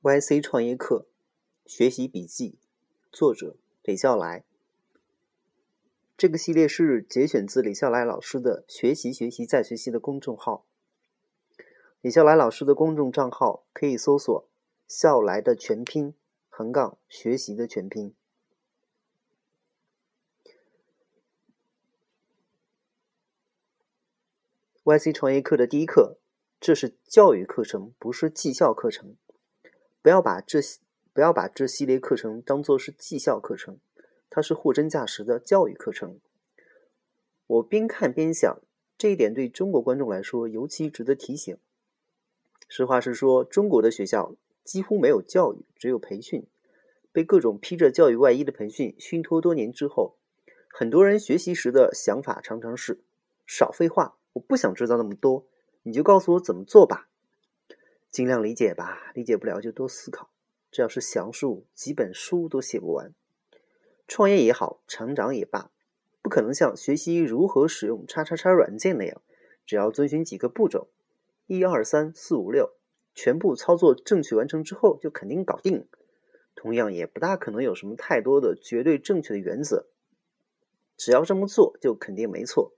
YC 创业课学习笔记，作者李笑来。这个系列是节选自李笑来老师的“学习学习再学习”的公众号。李笑来老师的公众账号可以搜索“笑来”的全拼横杠学习的全拼。YC 创业课的第一课，这是教育课程，不是绩效课程。不要把这不要把这系列课程当做是绩效课程，它是货真价实的教育课程。我边看边想，这一点对中国观众来说尤其值得提醒。实话实说，中国的学校几乎没有教育，只有培训。被各种披着教育外衣的培训熏托多年之后，很多人学习时的想法常常是：少废话，我不想知道那么多，你就告诉我怎么做吧。尽量理解吧，理解不了就多思考。这要是详述，几本书都写不完。创业也好，成长也罢，不可能像学习如何使用叉叉叉软件那样，只要遵循几个步骤，一二三四五六，全部操作正确完成之后就肯定搞定。同样，也不大可能有什么太多的绝对正确的原则，只要这么做就肯定没错。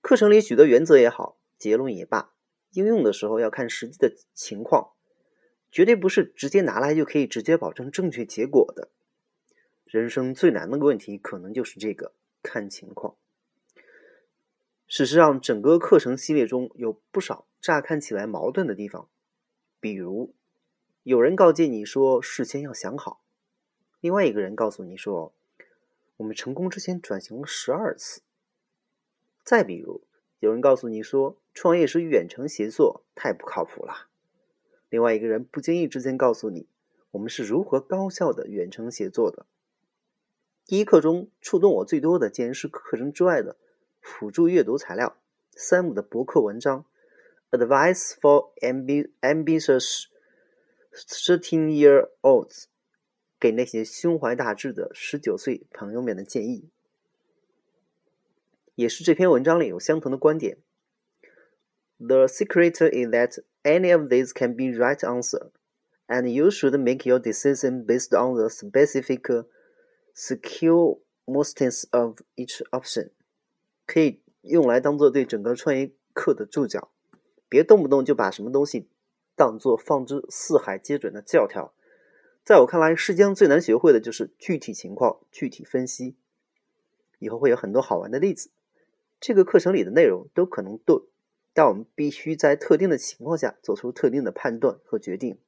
课程里许多原则也好，结论也罢。应用的时候要看实际的情况，绝对不是直接拿来就可以直接保证正确结果的。人生最难的问题可能就是这个，看情况。事实上，整个课程系列中有不少乍看起来矛盾的地方，比如有人告诫你说事先要想好，另外一个人告诉你说我们成功之前转型了十二次，再比如。有人告诉你说创业是远程协作，太不靠谱了。另外一个人不经意之间告诉你，我们是如何高效的远程协作的。第一课中触动我最多的，竟然是课程之外的辅助阅读材料——山姆的博客文章《Advice for Ambitious Thirteen-Year-Olds》，给那些胸怀大志的十九岁朋友们的建议。也是这篇文章里有相同的观点。The secret is that any of these can be right answer, and you should make your decision based on the specific skillmostness of each option。可以用来当做对整个创业课的注脚，别动不动就把什么东西当做放之四海皆准的教条。在我看来，世间最难学会的就是具体情况具体分析。以后会有很多好玩的例子。这个课程里的内容都可能对，但我们必须在特定的情况下做出特定的判断和决定。